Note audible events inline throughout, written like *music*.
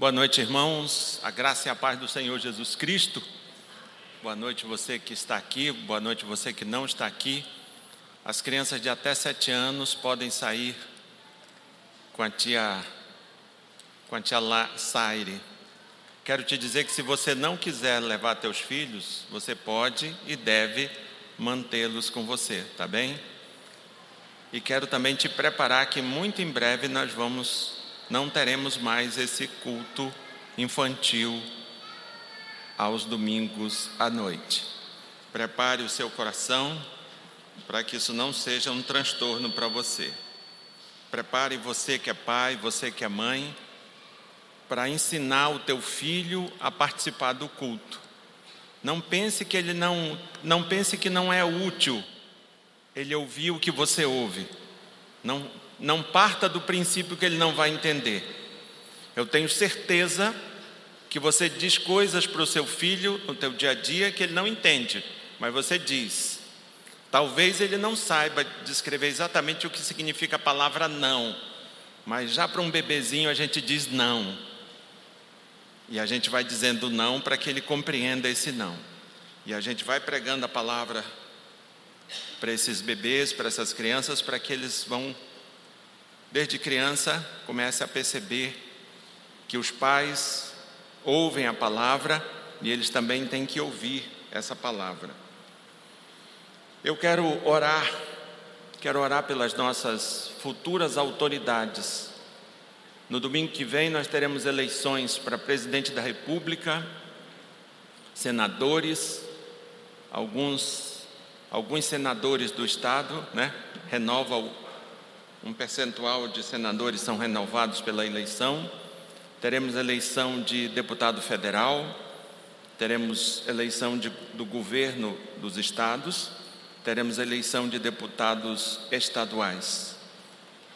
Boa noite, irmãos. A graça e a paz do Senhor Jesus Cristo. Boa noite, você que está aqui. Boa noite, você que não está aqui. As crianças de até sete anos podem sair com a tia, com a tia La, Saire. Quero te dizer que se você não quiser levar teus filhos, você pode e deve mantê-los com você, tá bem? E quero também te preparar que muito em breve nós vamos não teremos mais esse culto infantil aos domingos à noite. Prepare o seu coração para que isso não seja um transtorno para você. Prepare você que é pai, você que é mãe, para ensinar o teu filho a participar do culto. Não pense que ele não, não pense que não é útil ele ouvir o que você ouve. Não não parta do princípio que ele não vai entender. Eu tenho certeza que você diz coisas para o seu filho no teu dia a dia que ele não entende, mas você diz. Talvez ele não saiba descrever exatamente o que significa a palavra não, mas já para um bebezinho a gente diz não. E a gente vai dizendo não para que ele compreenda esse não. E a gente vai pregando a palavra para esses bebês, para essas crianças, para que eles vão desde criança, comece a perceber que os pais ouvem a palavra e eles também têm que ouvir essa palavra. Eu quero orar, quero orar pelas nossas futuras autoridades. No domingo que vem nós teremos eleições para presidente da República, senadores, alguns alguns senadores do estado, né? Renova um percentual de senadores são renovados pela eleição. Teremos eleição de deputado federal, teremos eleição de, do governo dos estados, teremos eleição de deputados estaduais.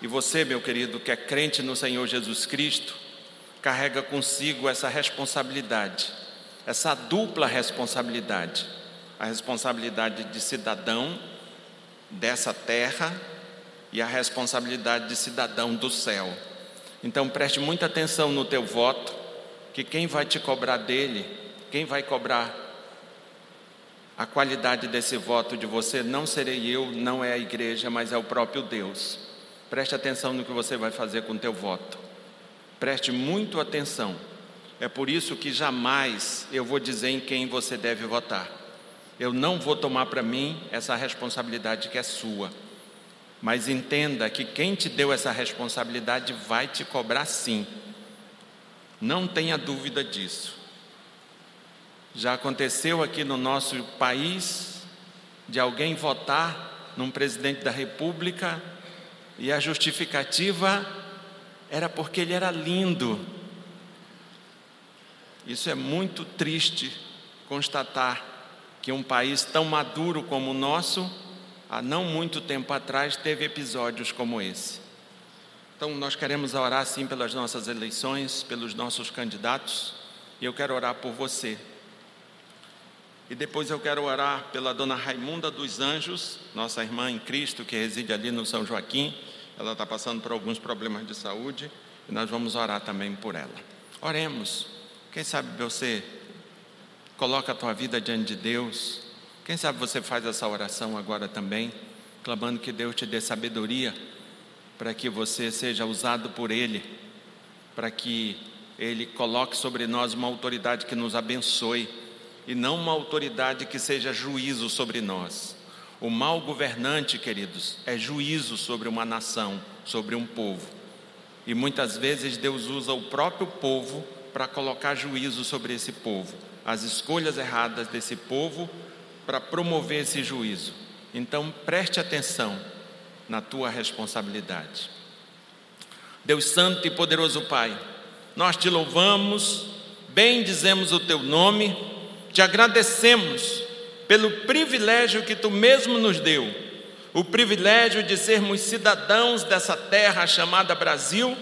E você, meu querido, que é crente no Senhor Jesus Cristo, carrega consigo essa responsabilidade, essa dupla responsabilidade: a responsabilidade de cidadão dessa terra e a responsabilidade de cidadão do céu. Então preste muita atenção no teu voto, que quem vai te cobrar dele, quem vai cobrar a qualidade desse voto de você não serei eu, não é a igreja, mas é o próprio Deus. Preste atenção no que você vai fazer com o teu voto. Preste muito atenção. É por isso que jamais eu vou dizer em quem você deve votar. Eu não vou tomar para mim essa responsabilidade que é sua. Mas entenda que quem te deu essa responsabilidade vai te cobrar sim. Não tenha dúvida disso. Já aconteceu aqui no nosso país de alguém votar num presidente da República e a justificativa era porque ele era lindo. Isso é muito triste constatar que um país tão maduro como o nosso há não muito tempo atrás, teve episódios como esse. Então, nós queremos orar sim pelas nossas eleições, pelos nossos candidatos, e eu quero orar por você. E depois eu quero orar pela dona Raimunda dos Anjos, nossa irmã em Cristo, que reside ali no São Joaquim. Ela está passando por alguns problemas de saúde e nós vamos orar também por ela. Oremos. Quem sabe você coloca a tua vida diante de Deus, quem sabe você faz essa oração agora também, clamando que Deus te dê sabedoria para que você seja usado por Ele, para que Ele coloque sobre nós uma autoridade que nos abençoe e não uma autoridade que seja juízo sobre nós. O mal governante, queridos, é juízo sobre uma nação, sobre um povo. E muitas vezes Deus usa o próprio povo para colocar juízo sobre esse povo. As escolhas erradas desse povo para promover esse juízo. Então preste atenção na tua responsabilidade. Deus Santo e Poderoso Pai, nós te louvamos, bendizemos o teu nome, te agradecemos pelo privilégio que tu mesmo nos deu, o privilégio de sermos cidadãos dessa terra chamada Brasil,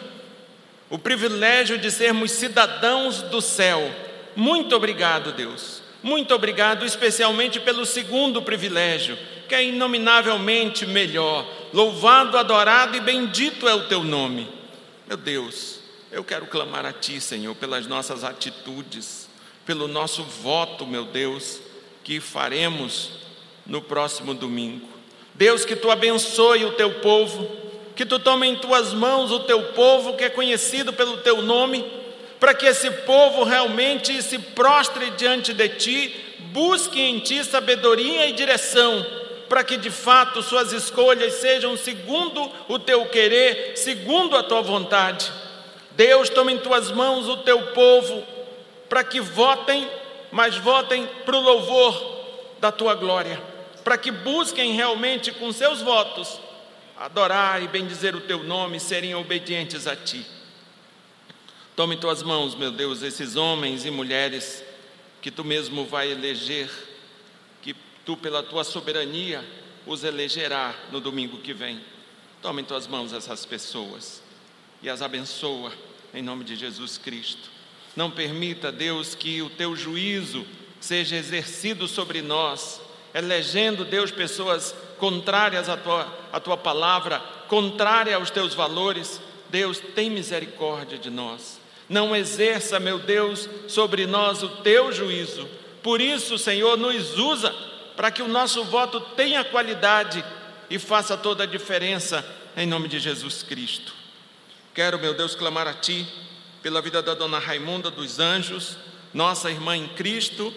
o privilégio de sermos cidadãos do céu. Muito obrigado, Deus muito obrigado, especialmente pelo segundo privilégio, que é inominavelmente melhor. Louvado, adorado e bendito é o teu nome. Meu Deus, eu quero clamar a Ti, Senhor, pelas nossas atitudes, pelo nosso voto, meu Deus, que faremos no próximo domingo. Deus, que Tu abençoe o Teu povo, que Tu tome em Tuas mãos o Teu povo, que é conhecido pelo Teu nome, para que esse povo realmente se prostre diante de Ti, busque em Ti sabedoria e direção, para que de fato suas escolhas sejam segundo o Teu querer, segundo a Tua vontade. Deus, toma em Tuas mãos o Teu povo, para que votem, mas votem para o louvor da Tua glória, para que busquem realmente com seus votos adorar e bendizer o Teu nome, serem obedientes a Ti. Tome em tuas mãos, meu Deus, esses homens e mulheres que tu mesmo vai eleger, que tu, pela tua soberania, os elegerá no domingo que vem. Tome em tuas mãos essas pessoas e as abençoa em nome de Jesus Cristo. Não permita, Deus, que o teu juízo seja exercido sobre nós, elegendo, Deus, pessoas contrárias à tua, à tua palavra, contrárias aos teus valores. Deus, tem misericórdia de nós não exerça, meu Deus, sobre nós o teu juízo. Por isso, Senhor, nos usa para que o nosso voto tenha qualidade e faça toda a diferença em nome de Jesus Cristo. Quero, meu Deus, clamar a Ti pela vida da dona Raimunda dos Anjos, nossa irmã em Cristo,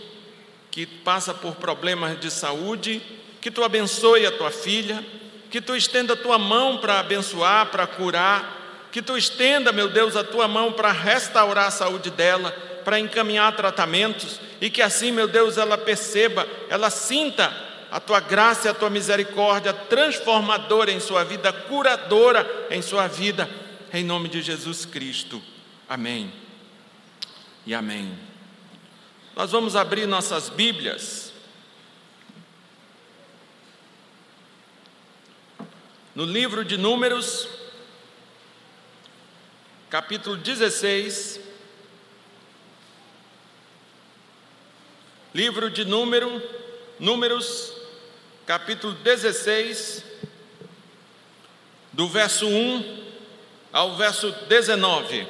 que passa por problemas de saúde, que Tu abençoe a Tua filha, que Tu estenda a Tua mão para abençoar, para curar, que tu estenda, meu Deus, a tua mão para restaurar a saúde dela, para encaminhar tratamentos, e que assim, meu Deus, ela perceba, ela sinta a tua graça e a tua misericórdia transformadora em sua vida, curadora em sua vida, em nome de Jesus Cristo. Amém. E amém. Nós vamos abrir nossas Bíblias. No livro de Números, capítulo 16, livro de número, Números, capítulo 16, do verso 1 ao verso 19.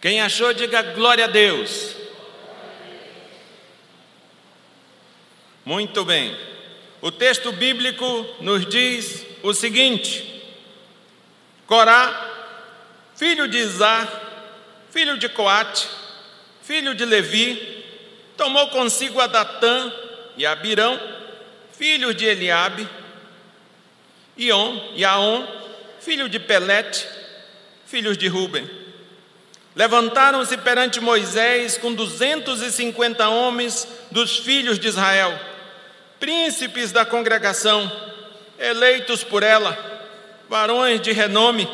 Quem achou, diga glória a Deus. Muito bem. O texto bíblico nos diz o seguinte: Corá, filho de Izar, filho de Coate, filho de Levi, tomou consigo a Datã e Abirão, filhos de Eliabe, Ion e Aon, filho de Pelete, filhos de Ruben. Levantaram-se perante Moisés com duzentos e cinquenta homens dos filhos de Israel príncipes da congregação, eleitos por ela, varões de renome,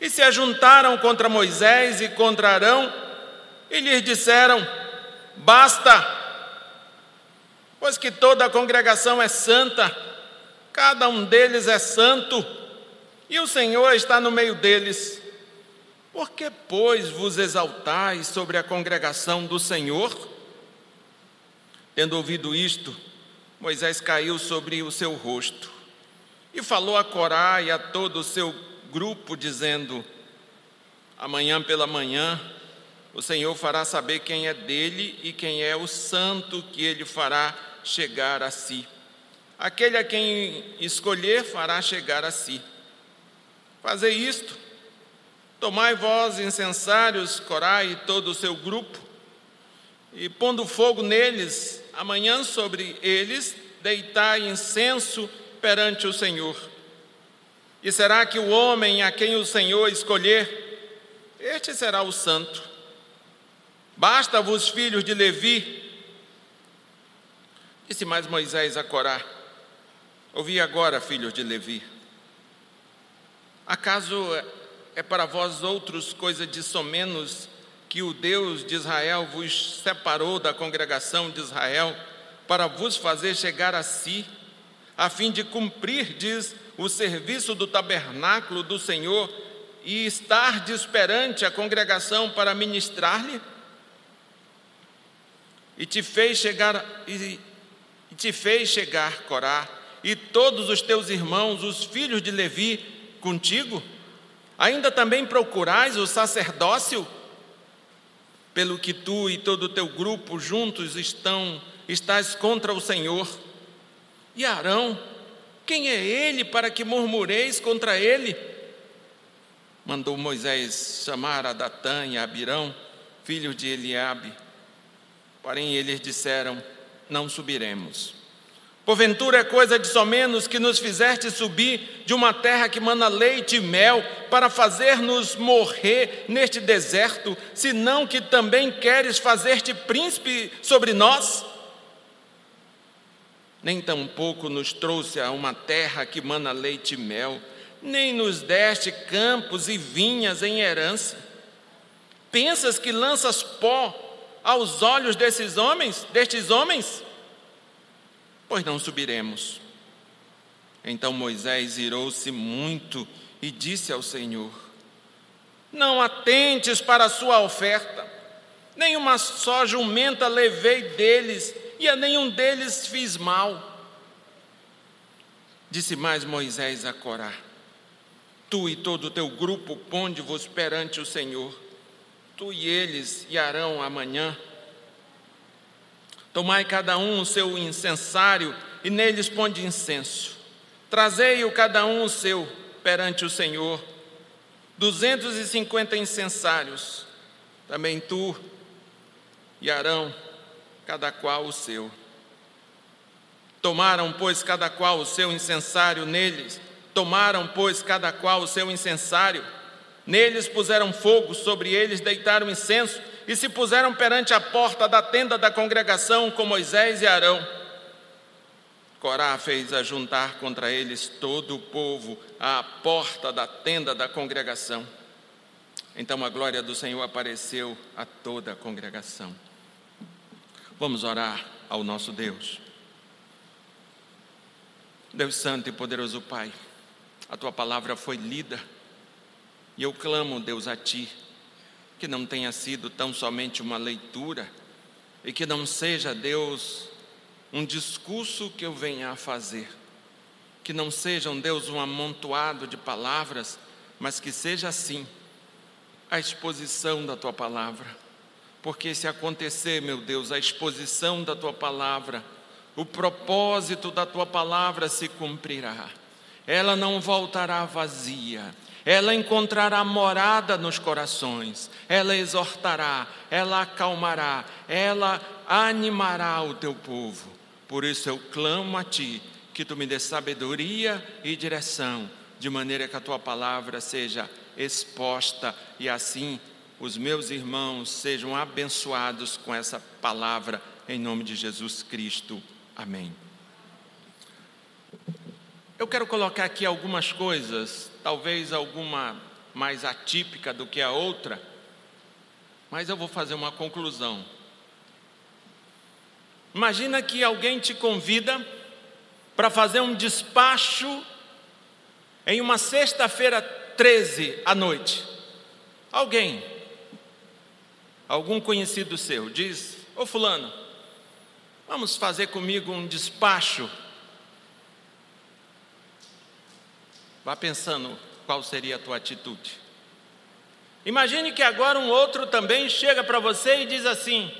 e se ajuntaram contra Moisés e contra Arão, e lhes disseram: Basta, pois que toda a congregação é santa, cada um deles é santo, e o Senhor está no meio deles. Por que, pois, vos exaltais sobre a congregação do Senhor? Tendo ouvido isto, Moisés caiu sobre o seu rosto e falou a Corá e a todo o seu grupo, dizendo: Amanhã pela manhã o Senhor fará saber quem é dele e quem é o santo que ele fará chegar a si. Aquele a quem escolher fará chegar a si. Fazei isto, tomai vós incensários, Corá e todo o seu grupo, e pondo fogo neles, amanhã sobre eles deitai incenso perante o Senhor. E será que o homem a quem o Senhor escolher, este será o santo. Basta-vos, filhos de Levi, disse mais Moisés a Corá, ouvi agora, filhos de Levi, acaso é para vós outros coisa de somenos que o Deus de Israel vos separou da congregação de Israel para vos fazer chegar a si, a fim de cumprir, diz, o serviço do tabernáculo do Senhor e estar perante a congregação para ministrar-lhe? E te fez chegar e, e te fez chegar Corá e todos os teus irmãos, os filhos de Levi, contigo? Ainda também procurais o sacerdócio? Pelo que tu e todo o teu grupo juntos estão, estás contra o Senhor. E Arão, quem é ele para que murmureis contra ele? Mandou Moisés chamar a Datã e a Abirão, filhos de Eliabe. Porém eles disseram: Não subiremos. Porventura é coisa de somenos que nos fizeste subir de uma terra que mana leite e mel, para fazer-nos morrer neste deserto, senão que também queres fazer-te príncipe sobre nós? Nem tampouco nos trouxe a uma terra que mana leite e mel, nem nos deste campos e vinhas em herança. Pensas que lanças pó aos olhos desses homens, destes homens? Pois não subiremos. Então Moisés irou-se muito e disse ao Senhor: Não atentes para a sua oferta, nenhuma só jumenta levei deles, e a nenhum deles fiz mal. Disse mais Moisés a Corá: Tu e todo o teu grupo ponde-vos perante o Senhor, tu e eles e Arão amanhã Tomai cada um o seu incensário e neles ponde incenso. Trazei-o cada um o seu perante o Senhor. Duzentos e cinquenta incensários. Também tu e Arão, cada qual o seu. Tomaram, pois, cada qual o seu incensário neles. Tomaram, pois, cada qual o seu incensário. Neles puseram fogo, sobre eles deitaram incenso e se puseram perante a porta da tenda da congregação com Moisés e Arão. Corá fez ajuntar contra eles todo o povo à porta da tenda da congregação. Então a glória do Senhor apareceu a toda a congregação. Vamos orar ao nosso Deus. Deus Santo e poderoso Pai, a tua palavra foi lida e eu clamo, Deus, a ti que não tenha sido tão somente uma leitura e que não seja, Deus, um discurso que eu venha a fazer. Que não seja, um Deus, um amontoado de palavras, mas que seja assim a exposição da tua palavra. Porque se acontecer, meu Deus, a exposição da tua palavra, o propósito da tua palavra se cumprirá. Ela não voltará vazia, ela encontrará morada nos corações, ela exortará, ela acalmará, ela animará o teu povo. Por isso eu clamo a ti, que tu me dê sabedoria e direção, de maneira que a tua palavra seja exposta e assim os meus irmãos sejam abençoados com essa palavra, em nome de Jesus Cristo. Amém. Eu quero colocar aqui algumas coisas, talvez alguma mais atípica do que a outra, mas eu vou fazer uma conclusão. Imagina que alguém te convida para fazer um despacho em uma sexta-feira 13 à noite. Alguém, algum conhecido seu, diz: Ô Fulano, vamos fazer comigo um despacho Vá pensando qual seria a tua atitude. Imagine que agora um outro também chega para você e diz assim: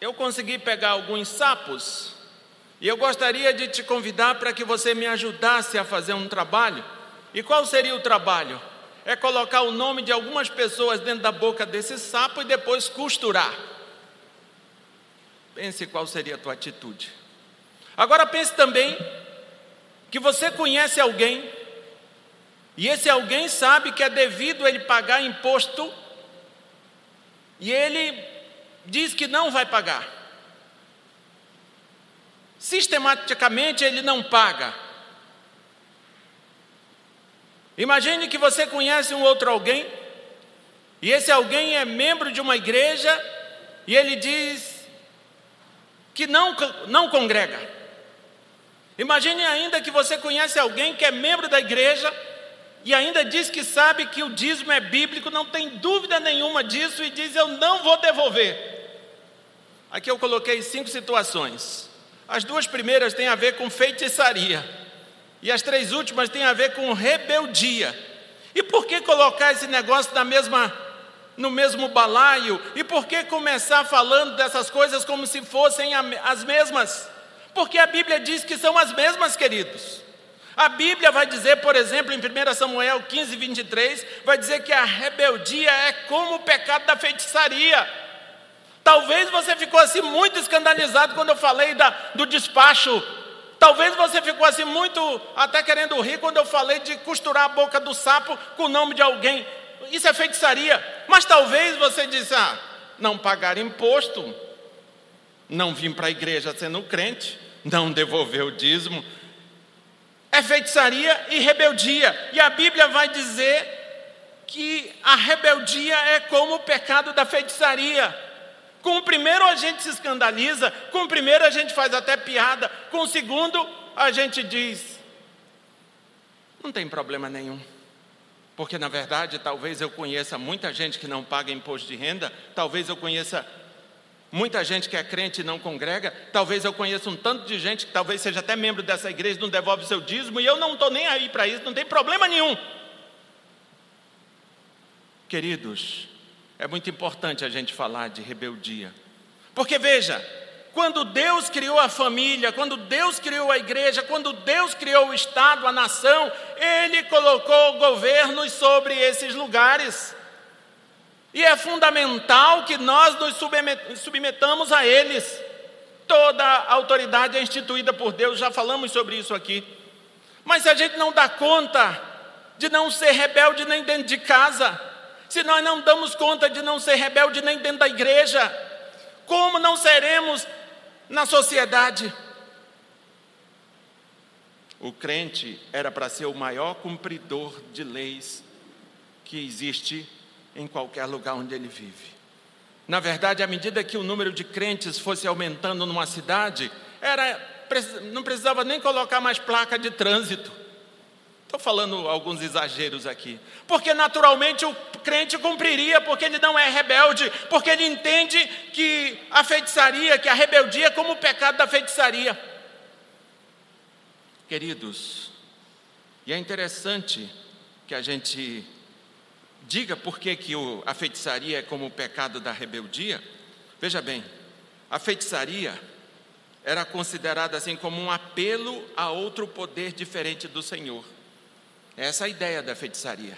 Eu consegui pegar alguns sapos e eu gostaria de te convidar para que você me ajudasse a fazer um trabalho. E qual seria o trabalho? É colocar o nome de algumas pessoas dentro da boca desse sapo e depois costurar. Pense qual seria a tua atitude. Agora pense também que você conhece alguém e esse alguém sabe que é devido ele pagar imposto e ele diz que não vai pagar. Sistematicamente ele não paga. Imagine que você conhece um outro alguém e esse alguém é membro de uma igreja e ele diz que não, não congrega. Imagine ainda que você conhece alguém que é membro da igreja e ainda diz que sabe que o dízimo é bíblico, não tem dúvida nenhuma disso e diz: Eu não vou devolver. Aqui eu coloquei cinco situações. As duas primeiras têm a ver com feitiçaria, e as três últimas têm a ver com rebeldia. E por que colocar esse negócio na mesma, no mesmo balaio? E por que começar falando dessas coisas como se fossem as mesmas? Porque a Bíblia diz que são as mesmas, queridos. A Bíblia vai dizer, por exemplo, em 1 Samuel 15, 23, vai dizer que a rebeldia é como o pecado da feitiçaria. Talvez você ficou assim muito escandalizado quando eu falei da, do despacho. Talvez você ficou assim muito até querendo rir quando eu falei de costurar a boca do sapo com o nome de alguém. Isso é feitiçaria. Mas talvez você disse: ah, não pagar imposto, não vir para a igreja sendo crente, não devolver o dízimo, é feitiçaria e rebeldia. E a Bíblia vai dizer que a rebeldia é como o pecado da feitiçaria. Com o primeiro a gente se escandaliza, com o primeiro a gente faz até piada, com o segundo a gente diz: não tem problema nenhum. Porque na verdade, talvez eu conheça muita gente que não paga imposto de renda, talvez eu conheça Muita gente que é crente e não congrega, talvez eu conheça um tanto de gente que talvez seja até membro dessa igreja, não devolve seu dízimo, e eu não estou nem aí para isso, não tem problema nenhum. Queridos, é muito importante a gente falar de rebeldia, porque veja, quando Deus criou a família, quando Deus criou a igreja, quando Deus criou o Estado, a nação, Ele colocou governos sobre esses lugares. E é fundamental que nós nos submetamos a eles. Toda autoridade é instituída por Deus, já falamos sobre isso aqui. Mas se a gente não dá conta de não ser rebelde nem dentro de casa, se nós não damos conta de não ser rebelde nem dentro da igreja, como não seremos na sociedade? O crente era para ser o maior cumpridor de leis que existe em qualquer lugar onde ele vive. Na verdade, à medida que o número de crentes fosse aumentando numa cidade, era, não precisava nem colocar mais placa de trânsito. Estou falando alguns exageros aqui. Porque naturalmente o crente cumpriria, porque ele não é rebelde, porque ele entende que a feitiçaria, que a rebeldia é como o pecado da feitiçaria. Queridos, e é interessante que a gente diga por que, que a feitiçaria é como o pecado da rebeldia. Veja bem, a feitiçaria era considerada assim como um apelo a outro poder diferente do Senhor. Essa é a ideia da feitiçaria.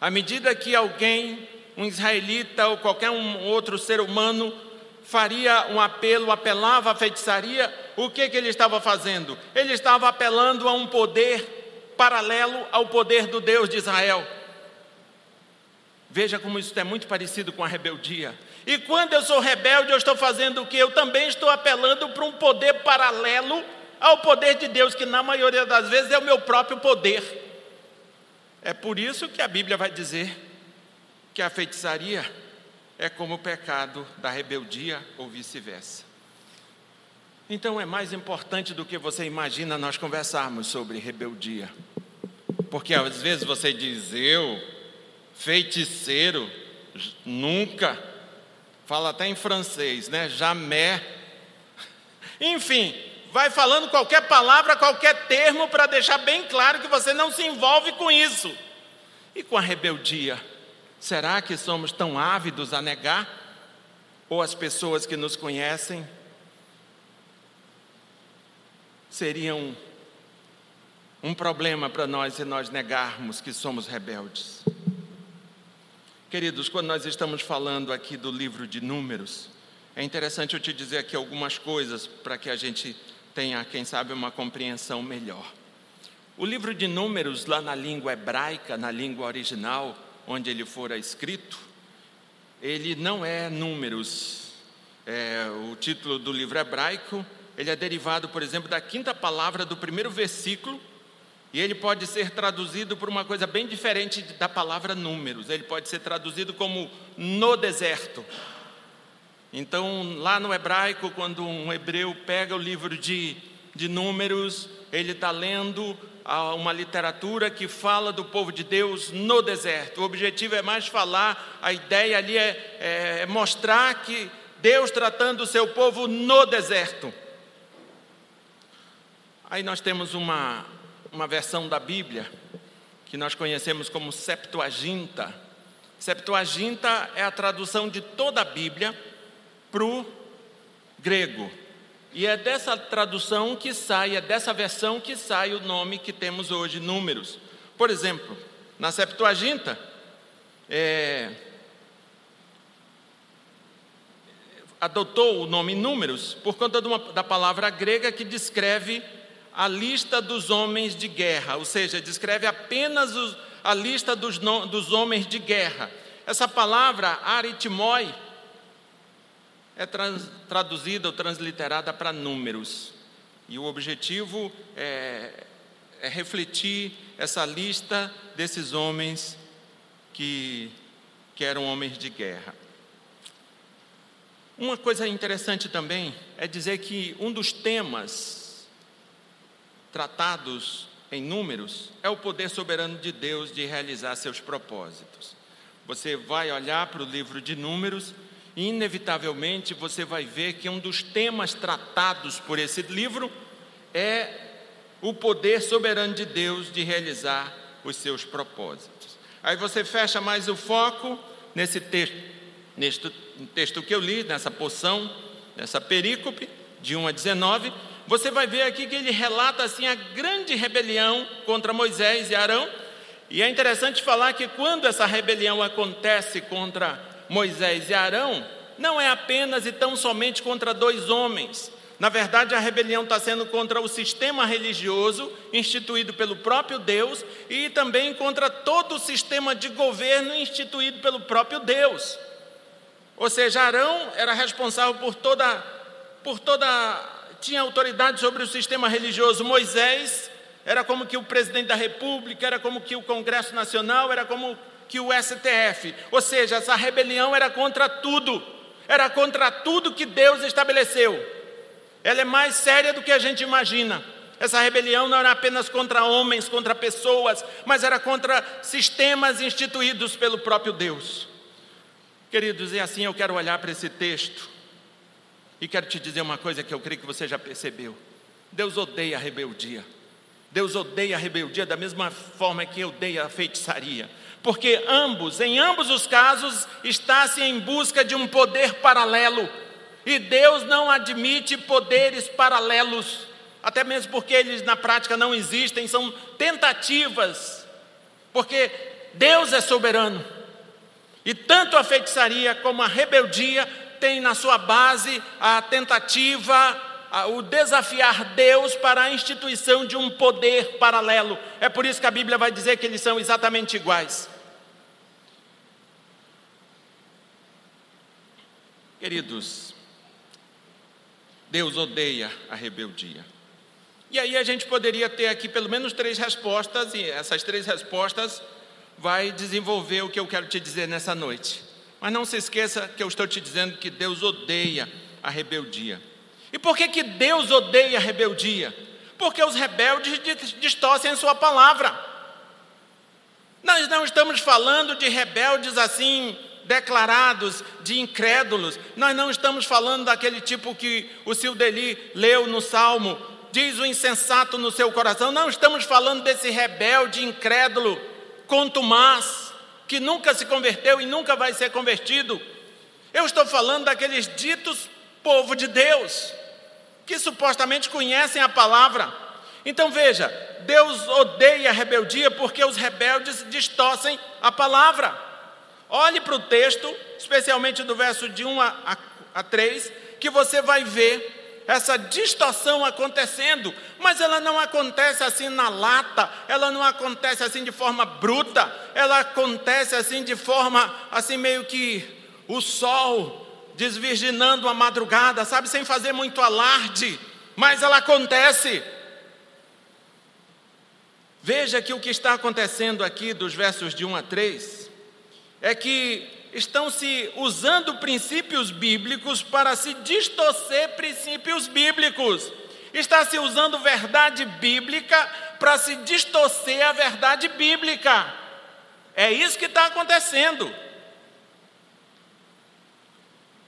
À medida que alguém, um israelita ou qualquer um outro ser humano, faria um apelo, apelava à feitiçaria, o que, que ele estava fazendo? Ele estava apelando a um poder paralelo ao poder do Deus de Israel. Veja como isso é muito parecido com a rebeldia. E quando eu sou rebelde, eu estou fazendo o que? Eu também estou apelando para um poder paralelo ao poder de Deus, que na maioria das vezes é o meu próprio poder. É por isso que a Bíblia vai dizer que a feitiçaria é como o pecado da rebeldia ou vice-versa. Então é mais importante do que você imagina nós conversarmos sobre rebeldia. Porque às vezes você diz, eu feiticeiro, nunca. Fala até em francês, né? Jamais. *laughs* Enfim, vai falando qualquer palavra, qualquer termo para deixar bem claro que você não se envolve com isso. E com a rebeldia? Será que somos tão ávidos a negar? Ou as pessoas que nos conhecem seriam um problema para nós se nós negarmos que somos rebeldes? Queridos, quando nós estamos falando aqui do livro de Números, é interessante eu te dizer aqui algumas coisas para que a gente tenha, quem sabe, uma compreensão melhor. O livro de Números, lá na língua hebraica, na língua original, onde ele fora escrito, ele não é Números. É, o título do livro hebraico, ele é derivado, por exemplo, da quinta palavra do primeiro versículo e ele pode ser traduzido por uma coisa bem diferente da palavra números. Ele pode ser traduzido como no deserto. Então, lá no hebraico, quando um hebreu pega o livro de, de números, ele está lendo uma literatura que fala do povo de Deus no deserto. O objetivo é mais falar, a ideia ali é, é, é mostrar que Deus tratando o seu povo no deserto. Aí nós temos uma, uma versão da Bíblia que nós conhecemos como Septuaginta. Septuaginta é a tradução de toda a Bíblia para o grego. E é dessa tradução que sai, é dessa versão que sai o nome que temos hoje, Números. Por exemplo, na Septuaginta, é, adotou o nome Números por conta uma, da palavra grega que descreve a lista dos homens de guerra, ou seja, descreve apenas os, a lista dos, dos homens de guerra. Essa palavra aritmoi é trans, traduzida ou transliterada para números. E o objetivo é, é refletir essa lista desses homens que, que eram homens de guerra. Uma coisa interessante também é dizer que um dos temas tratados em números é o poder soberano de Deus de realizar seus propósitos. Você vai olhar para o livro de números e, inevitavelmente, você vai ver que um dos temas tratados por esse livro é o poder soberano de Deus de realizar os seus propósitos. Aí você fecha mais o foco nesse texto, neste texto que eu li, nessa poção, nessa perícope, de 1 a 19, você vai ver aqui que ele relata assim a grande rebelião contra Moisés e Arão. E é interessante falar que quando essa rebelião acontece contra Moisés e Arão, não é apenas e tão somente contra dois homens, na verdade, a rebelião está sendo contra o sistema religioso instituído pelo próprio Deus e também contra todo o sistema de governo instituído pelo próprio Deus. Ou seja, Arão era responsável por toda, por toda, tinha autoridade sobre o sistema religioso. Moisés era como que o presidente da República, era como que o Congresso Nacional, era como que o STF. Ou seja, essa rebelião era contra tudo, era contra tudo que Deus estabeleceu. Ela é mais séria do que a gente imagina. Essa rebelião não era apenas contra homens, contra pessoas, mas era contra sistemas instituídos pelo próprio Deus. Queridos, e assim eu quero olhar para esse texto e quero te dizer uma coisa que eu creio que você já percebeu: Deus odeia a rebeldia. Deus odeia a rebeldia da mesma forma que odeia a feitiçaria, porque ambos, em ambos os casos, está-se em busca de um poder paralelo. E Deus não admite poderes paralelos, até mesmo porque eles na prática não existem, são tentativas, porque Deus é soberano. E tanto a feitiçaria como a rebeldia tem na sua base a tentativa, o desafiar Deus para a instituição de um poder paralelo. É por isso que a Bíblia vai dizer que eles são exatamente iguais. Queridos, Deus odeia a rebeldia. E aí a gente poderia ter aqui pelo menos três respostas, e essas três respostas vai desenvolver o que eu quero te dizer nessa noite. Mas não se esqueça que eu estou te dizendo que Deus odeia a rebeldia. E por que, que Deus odeia a rebeldia? Porque os rebeldes distorcem a sua palavra. Nós não estamos falando de rebeldes assim declarados de incrédulos. Nós não estamos falando daquele tipo que o Sildeli leu no Salmo, diz o insensato no seu coração. Não estamos falando desse rebelde incrédulo, contumaz, que nunca se converteu e nunca vai ser convertido. Eu estou falando daqueles ditos povo de Deus, que supostamente conhecem a palavra. Então veja, Deus odeia a rebeldia porque os rebeldes distorcem a palavra. Olhe para o texto, especialmente do verso de 1 a, a, a 3, que você vai ver essa distorção acontecendo, mas ela não acontece assim na lata, ela não acontece assim de forma bruta, ela acontece assim de forma assim meio que o sol desvirginando a madrugada, sabe, sem fazer muito alarde, mas ela acontece. Veja que o que está acontecendo aqui dos versos de 1 a 3 é que estão se usando princípios bíblicos para se distorcer princípios bíblicos. Está se usando verdade bíblica para se distorcer a verdade bíblica. É isso que está acontecendo.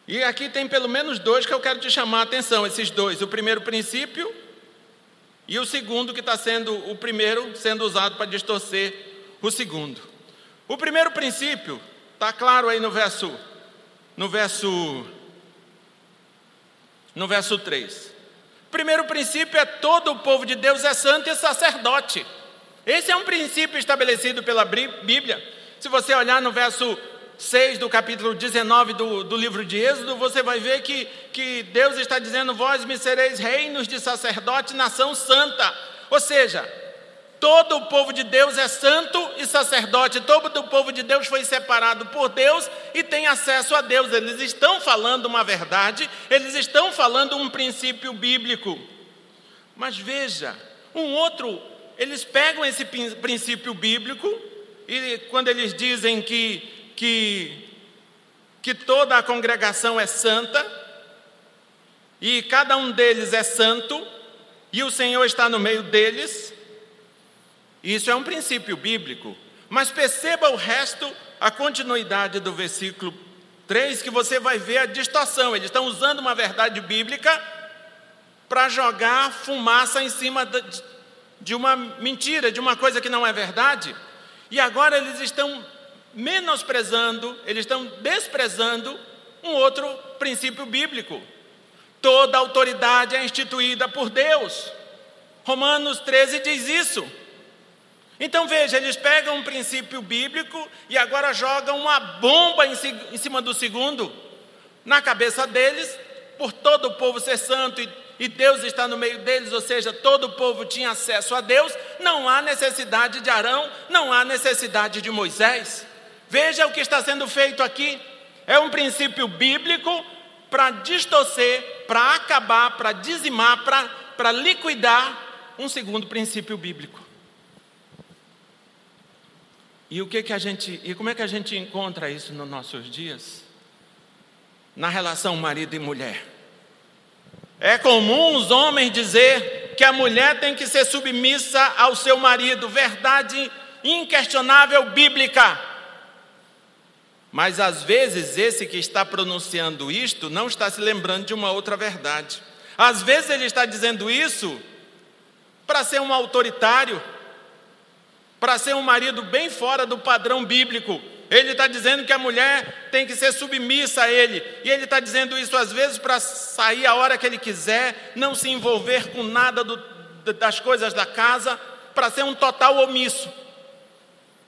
E aqui tem pelo menos dois que eu quero te chamar a atenção, esses dois. O primeiro princípio e o segundo que está sendo o primeiro sendo usado para distorcer o segundo. O primeiro princípio está claro aí no verso no verso no verso 3. O primeiro princípio é todo o povo de Deus é santo e sacerdote. Esse é um princípio estabelecido pela Bíblia. Se você olhar no verso 6 do capítulo 19 do, do livro de Êxodo, você vai ver que, que Deus está dizendo: Vós me sereis reinos de sacerdote, nação santa. Ou seja, todo o povo de Deus é santo e sacerdote, todo o povo de Deus foi separado por Deus e tem acesso a Deus. Eles estão falando uma verdade, eles estão falando um princípio bíblico. Mas veja, um outro, eles pegam esse princípio bíblico e quando eles dizem que que, que toda a congregação é santa, e cada um deles é santo, e o Senhor está no meio deles. Isso é um princípio bíblico. Mas perceba o resto, a continuidade do versículo 3, que você vai ver a distorção. Eles estão usando uma verdade bíblica para jogar fumaça em cima de uma mentira, de uma coisa que não é verdade. E agora eles estão menosprezando, eles estão desprezando um outro princípio bíblico. Toda autoridade é instituída por Deus. Romanos 13 diz isso. Então veja, eles pegam um princípio bíblico e agora jogam uma bomba em cima do segundo, na cabeça deles, por todo o povo ser santo e, e Deus está no meio deles, ou seja, todo o povo tinha acesso a Deus, não há necessidade de Arão, não há necessidade de Moisés. Veja o que está sendo feito aqui. É um princípio bíblico para distorcer, para acabar, para dizimar, para liquidar um segundo princípio bíblico. E o que que a gente, e como é que a gente encontra isso nos nossos dias? Na relação marido e mulher. É comum os homens dizer que a mulher tem que ser submissa ao seu marido, verdade inquestionável bíblica. Mas às vezes esse que está pronunciando isto não está se lembrando de uma outra verdade. Às vezes ele está dizendo isso para ser um autoritário, para ser um marido bem fora do padrão bíblico. Ele está dizendo que a mulher tem que ser submissa a ele. E ele está dizendo isso às vezes para sair a hora que ele quiser, não se envolver com nada do, das coisas da casa, para ser um total omisso.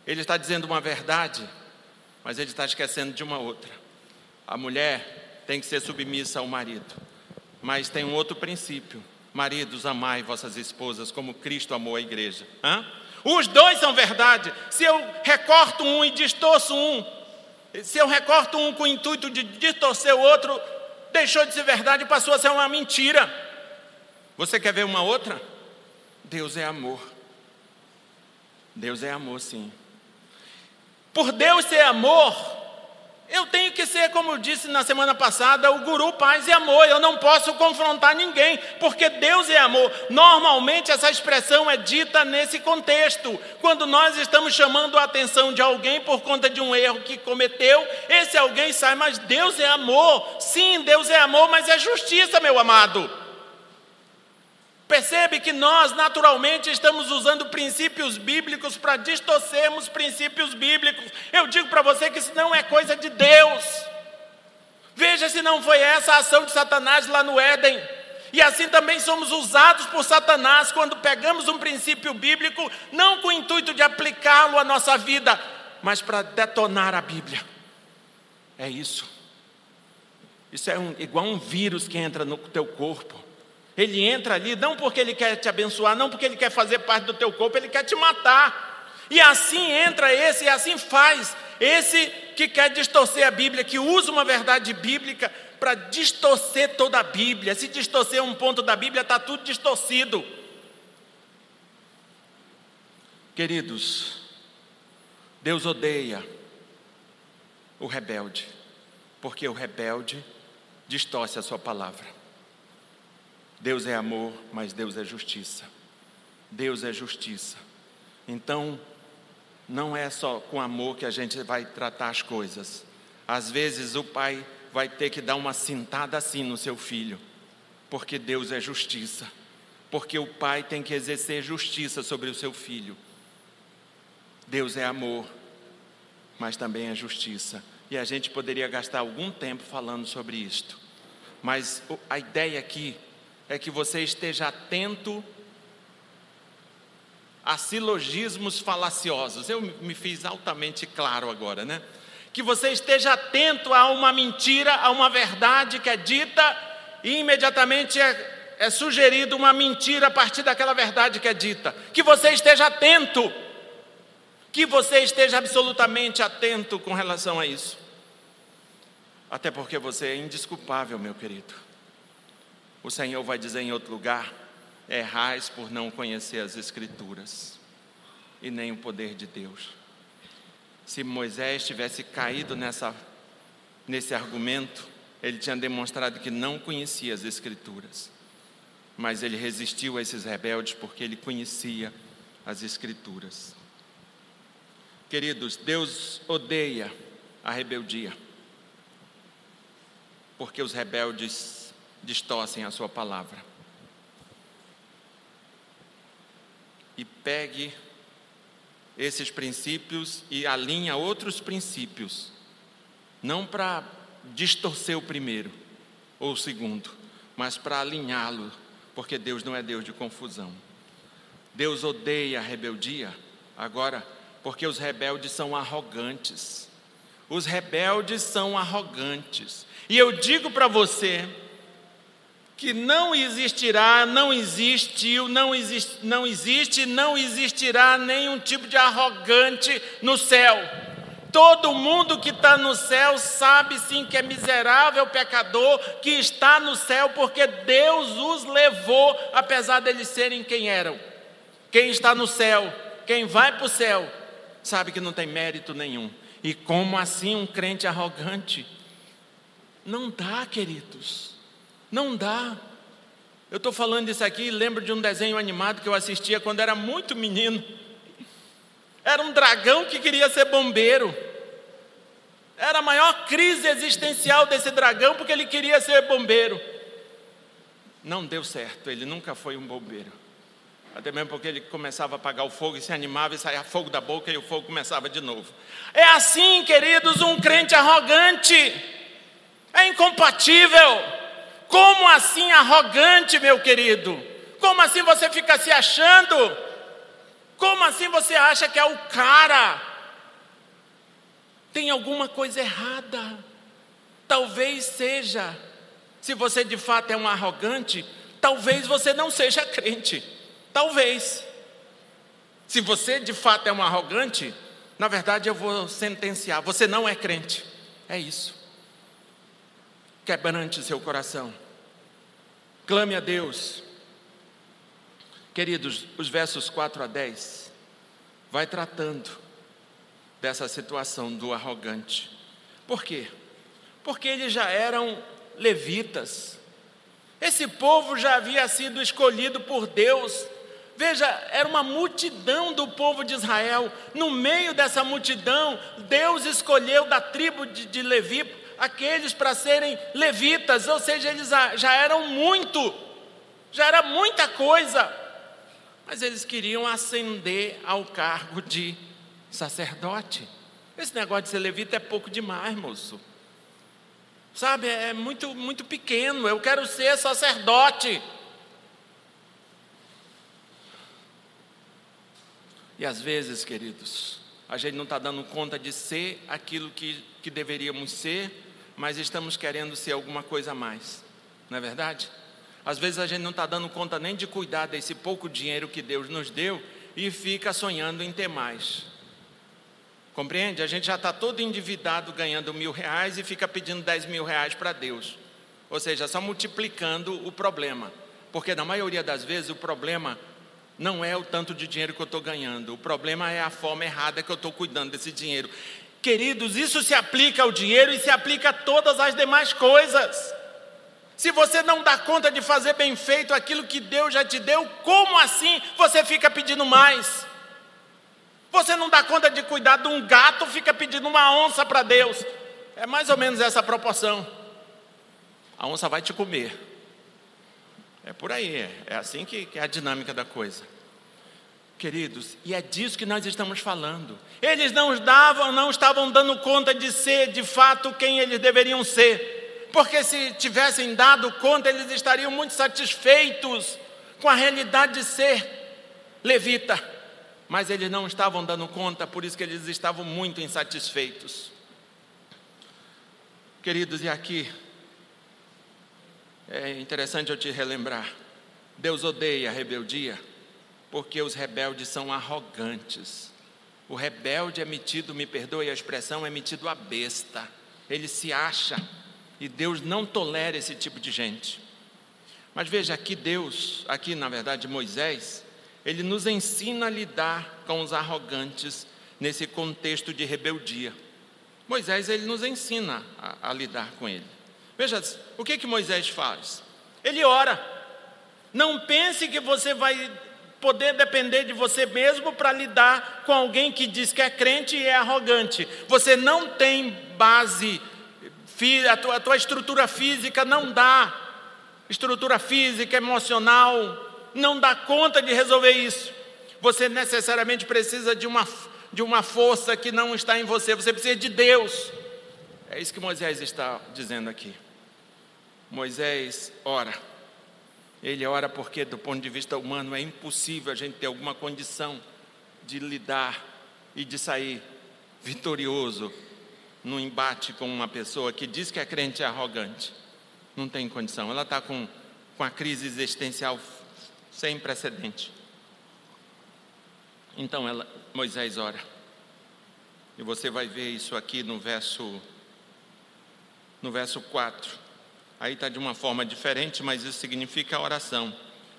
Ele está dizendo uma verdade mas ele está esquecendo de uma outra. A mulher tem que ser submissa ao marido, mas tem um outro princípio: maridos, amai vossas esposas como Cristo amou a igreja. Hã? Os dois são verdade. Se eu recorto um e distorço um, se eu recorto um com o intuito de distorcer o outro, deixou de ser verdade e passou a ser uma mentira. Você quer ver uma outra? Deus é amor. Deus é amor, sim. Por Deus ser amor, eu tenho que ser, como eu disse na semana passada, o guru paz e amor. Eu não posso confrontar ninguém, porque Deus é amor. Normalmente essa expressão é dita nesse contexto. Quando nós estamos chamando a atenção de alguém por conta de um erro que cometeu, esse alguém sai, mas Deus é amor. Sim, Deus é amor, mas é justiça, meu amado. Percebe que nós, naturalmente, estamos usando princípios bíblicos para distorcermos princípios bíblicos. Eu digo para você que isso não é coisa de Deus. Veja se não foi essa a ação de Satanás lá no Éden. E assim também somos usados por Satanás quando pegamos um princípio bíblico, não com o intuito de aplicá-lo à nossa vida, mas para detonar a Bíblia. É isso. Isso é um, igual um vírus que entra no teu corpo. Ele entra ali não porque ele quer te abençoar, não porque ele quer fazer parte do teu corpo, ele quer te matar. E assim entra esse, e assim faz esse que quer distorcer a Bíblia, que usa uma verdade bíblica para distorcer toda a Bíblia. Se distorcer um ponto da Bíblia, está tudo distorcido. Queridos, Deus odeia o rebelde, porque o rebelde distorce a sua palavra. Deus é amor, mas Deus é justiça. Deus é justiça. Então, não é só com amor que a gente vai tratar as coisas. Às vezes o pai vai ter que dar uma cintada assim no seu filho, porque Deus é justiça, porque o pai tem que exercer justiça sobre o seu filho. Deus é amor, mas também é justiça. E a gente poderia gastar algum tempo falando sobre isto. Mas a ideia aqui é que você esteja atento a silogismos falaciosos. Eu me fiz altamente claro agora, né? Que você esteja atento a uma mentira, a uma verdade que é dita e imediatamente é, é sugerido uma mentira a partir daquela verdade que é dita. Que você esteja atento, que você esteja absolutamente atento com relação a isso. Até porque você é indisculpável, meu querido. O Senhor vai dizer em outro lugar: errais por não conhecer as Escrituras e nem o poder de Deus. Se Moisés tivesse caído nessa, nesse argumento, ele tinha demonstrado que não conhecia as Escrituras, mas ele resistiu a esses rebeldes porque ele conhecia as Escrituras. Queridos, Deus odeia a rebeldia, porque os rebeldes distorcem a Sua palavra. e pegue esses princípios e alinha outros princípios, não para distorcer o primeiro ou o segundo, mas para alinhá-lo, porque Deus não é Deus de confusão. Deus odeia a rebeldia, agora, porque os rebeldes são arrogantes. Os rebeldes são arrogantes. E eu digo para você, que não existirá, não existiu, não existe, não existe, não existirá nenhum tipo de arrogante no céu. Todo mundo que está no céu sabe sim que é miserável pecador que está no céu, porque Deus os levou, apesar deles serem quem eram. Quem está no céu, quem vai para o céu, sabe que não tem mérito nenhum. E como assim um crente arrogante? Não dá, queridos. Não dá. Eu estou falando isso aqui e lembro de um desenho animado que eu assistia quando era muito menino. Era um dragão que queria ser bombeiro. Era a maior crise existencial desse dragão porque ele queria ser bombeiro. Não deu certo, ele nunca foi um bombeiro. Até mesmo porque ele começava a apagar o fogo e se animava e saía fogo da boca e o fogo começava de novo. É assim, queridos, um crente arrogante. É incompatível. Como assim arrogante, meu querido? Como assim você fica se achando? Como assim você acha que é o cara? Tem alguma coisa errada. Talvez seja. Se você de fato é um arrogante, talvez você não seja crente. Talvez. Se você de fato é um arrogante, na verdade eu vou sentenciar: você não é crente. É isso quebrante seu coração. Clame a Deus. Queridos, os versos 4 a 10 vai tratando dessa situação do arrogante. Por quê? Porque eles já eram levitas. Esse povo já havia sido escolhido por Deus. Veja, era uma multidão do povo de Israel. No meio dessa multidão, Deus escolheu da tribo de, de Levi aqueles para serem levitas, ou seja, eles já eram muito, já era muita coisa, mas eles queriam ascender ao cargo de sacerdote. Esse negócio de ser levita é pouco demais, moço. Sabe, é muito, muito pequeno. Eu quero ser sacerdote. E às vezes, queridos, a gente não está dando conta de ser aquilo que, que deveríamos ser, mas estamos querendo ser alguma coisa a mais, não é verdade? Às vezes a gente não está dando conta nem de cuidar desse pouco dinheiro que Deus nos deu e fica sonhando em ter mais. Compreende? A gente já está todo endividado ganhando mil reais e fica pedindo dez mil reais para Deus. Ou seja, só multiplicando o problema. Porque na maioria das vezes o problema não é o tanto de dinheiro que eu estou ganhando, o problema é a forma errada que eu estou cuidando desse dinheiro. Queridos, isso se aplica ao dinheiro e se aplica a todas as demais coisas. Se você não dá conta de fazer bem feito aquilo que Deus já te deu, como assim você fica pedindo mais? Você não dá conta de cuidar de um gato, fica pedindo uma onça para Deus. É mais ou menos essa proporção. a onça vai te comer. É por aí, é, assim que, que é a dinâmica da coisa. Queridos, e é disso que nós estamos falando. Eles não davam, não estavam dando conta de ser de fato quem eles deveriam ser. Porque se tivessem dado conta, eles estariam muito satisfeitos com a realidade de ser levita. Mas eles não estavam dando conta, por isso que eles estavam muito insatisfeitos. Queridos, e aqui é interessante eu te relembrar. Deus odeia a rebeldia porque os rebeldes são arrogantes. O rebelde é metido, me perdoe a expressão, é metido a besta. Ele se acha e Deus não tolera esse tipo de gente. Mas veja aqui Deus, aqui na verdade Moisés, ele nos ensina a lidar com os arrogantes nesse contexto de rebeldia. Moisés ele nos ensina a, a lidar com ele. Veja, o que que Moisés faz? Ele ora. Não pense que você vai poder depender de você mesmo para lidar com alguém que diz que é crente e é arrogante. Você não tem base, a tua, a tua estrutura física não dá, estrutura física, emocional, não dá conta de resolver isso. Você necessariamente precisa de uma, de uma força que não está em você, você precisa de Deus. É isso que Moisés está dizendo aqui. Moisés ora. Ele ora porque, do ponto de vista humano, é impossível a gente ter alguma condição de lidar e de sair vitorioso no embate com uma pessoa que diz que é crente é arrogante. Não tem condição. Ela está com, com a crise existencial sem precedente. Então ela, Moisés ora. E você vai ver isso aqui no verso no verso 4. Aí está de uma forma diferente, mas isso significa a oração.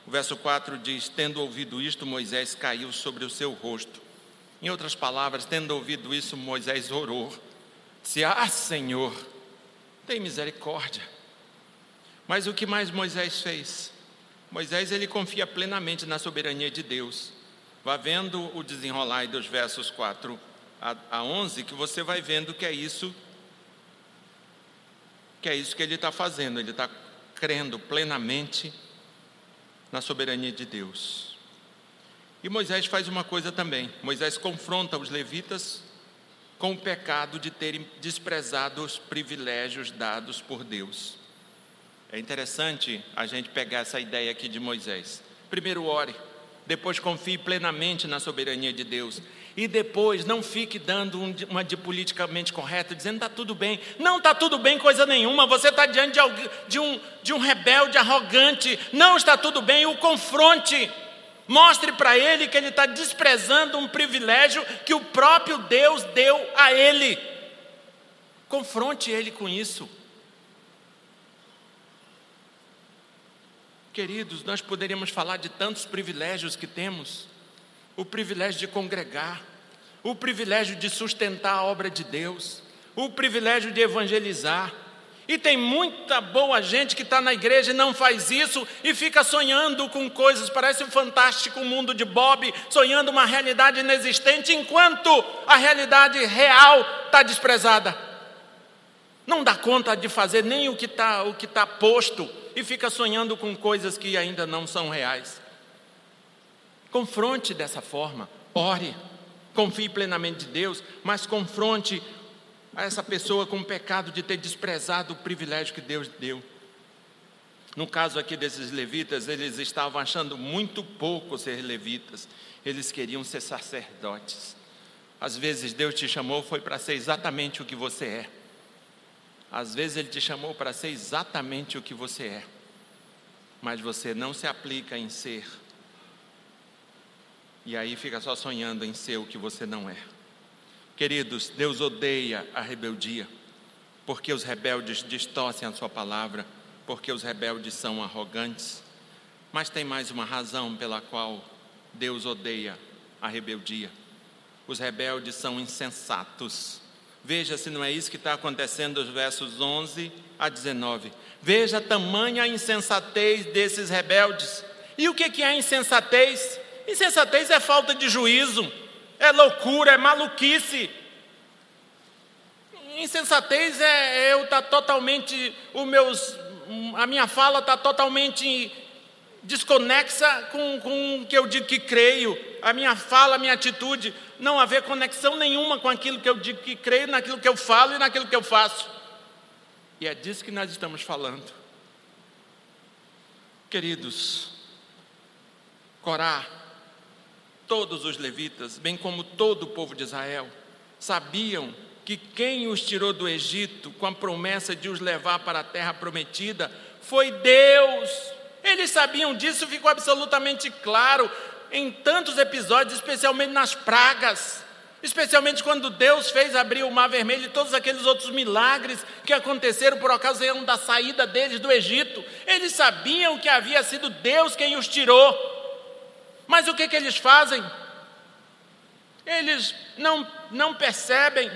O verso 4 diz: Tendo ouvido isto, Moisés caiu sobre o seu rosto. Em outras palavras, tendo ouvido isso, Moisés orou. Disse: Ah, Senhor, tem misericórdia. Mas o que mais Moisés fez? Moisés ele confia plenamente na soberania de Deus. Vá vendo o desenrolar dos versos 4 a 11, que você vai vendo que é isso que é isso que ele está fazendo, ele está crendo plenamente na soberania de Deus. E Moisés faz uma coisa também: Moisés confronta os levitas com o pecado de terem desprezado os privilégios dados por Deus. É interessante a gente pegar essa ideia aqui de Moisés. Primeiro, ore, depois, confie plenamente na soberania de Deus. E depois, não fique dando uma de politicamente correta, dizendo está tudo bem. Não está tudo bem, coisa nenhuma. Você está diante de, um, de um rebelde arrogante. Não está tudo bem, o confronte. Mostre para ele que ele está desprezando um privilégio que o próprio Deus deu a ele. Confronte ele com isso. Queridos, nós poderíamos falar de tantos privilégios que temos o privilégio de congregar, o privilégio de sustentar a obra de Deus, o privilégio de evangelizar. E tem muita boa gente que está na igreja e não faz isso e fica sonhando com coisas, parece um fantástico mundo de Bob, sonhando uma realidade inexistente, enquanto a realidade real está desprezada. Não dá conta de fazer nem o que está tá posto e fica sonhando com coisas que ainda não são reais. Confronte dessa forma, ore, confie plenamente em Deus, mas confronte essa pessoa com o pecado de ter desprezado o privilégio que Deus deu. No caso aqui desses levitas, eles estavam achando muito pouco ser levitas, eles queriam ser sacerdotes. Às vezes Deus te chamou foi para ser exatamente o que você é. Às vezes Ele te chamou para ser exatamente o que você é, mas você não se aplica em ser e aí fica só sonhando em ser o que você não é. Queridos, Deus odeia a rebeldia, porque os rebeldes distorcem a sua palavra, porque os rebeldes são arrogantes. Mas tem mais uma razão pela qual Deus odeia a rebeldia. Os rebeldes são insensatos. Veja se não é isso que está acontecendo nos versos 11 a 19. Veja a tamanha insensatez desses rebeldes. E o que é insensatez? Insensatez é falta de juízo, é loucura, é maluquice. Insensatez é eu estar tá totalmente, os meus, a minha fala está totalmente desconexa com, com o que eu digo que creio, a minha fala, a minha atitude, não haver conexão nenhuma com aquilo que eu digo que creio, naquilo que eu falo e naquilo que eu faço. E é disso que nós estamos falando. Queridos, Corá, todos os levitas, bem como todo o povo de Israel, sabiam que quem os tirou do Egito com a promessa de os levar para a terra prometida foi Deus. Eles sabiam disso, ficou absolutamente claro em tantos episódios, especialmente nas pragas. Especialmente quando Deus fez abrir o Mar Vermelho e todos aqueles outros milagres que aconteceram por ocasião da saída deles do Egito. Eles sabiam que havia sido Deus quem os tirou. Mas o que, que eles fazem? Eles não, não percebem,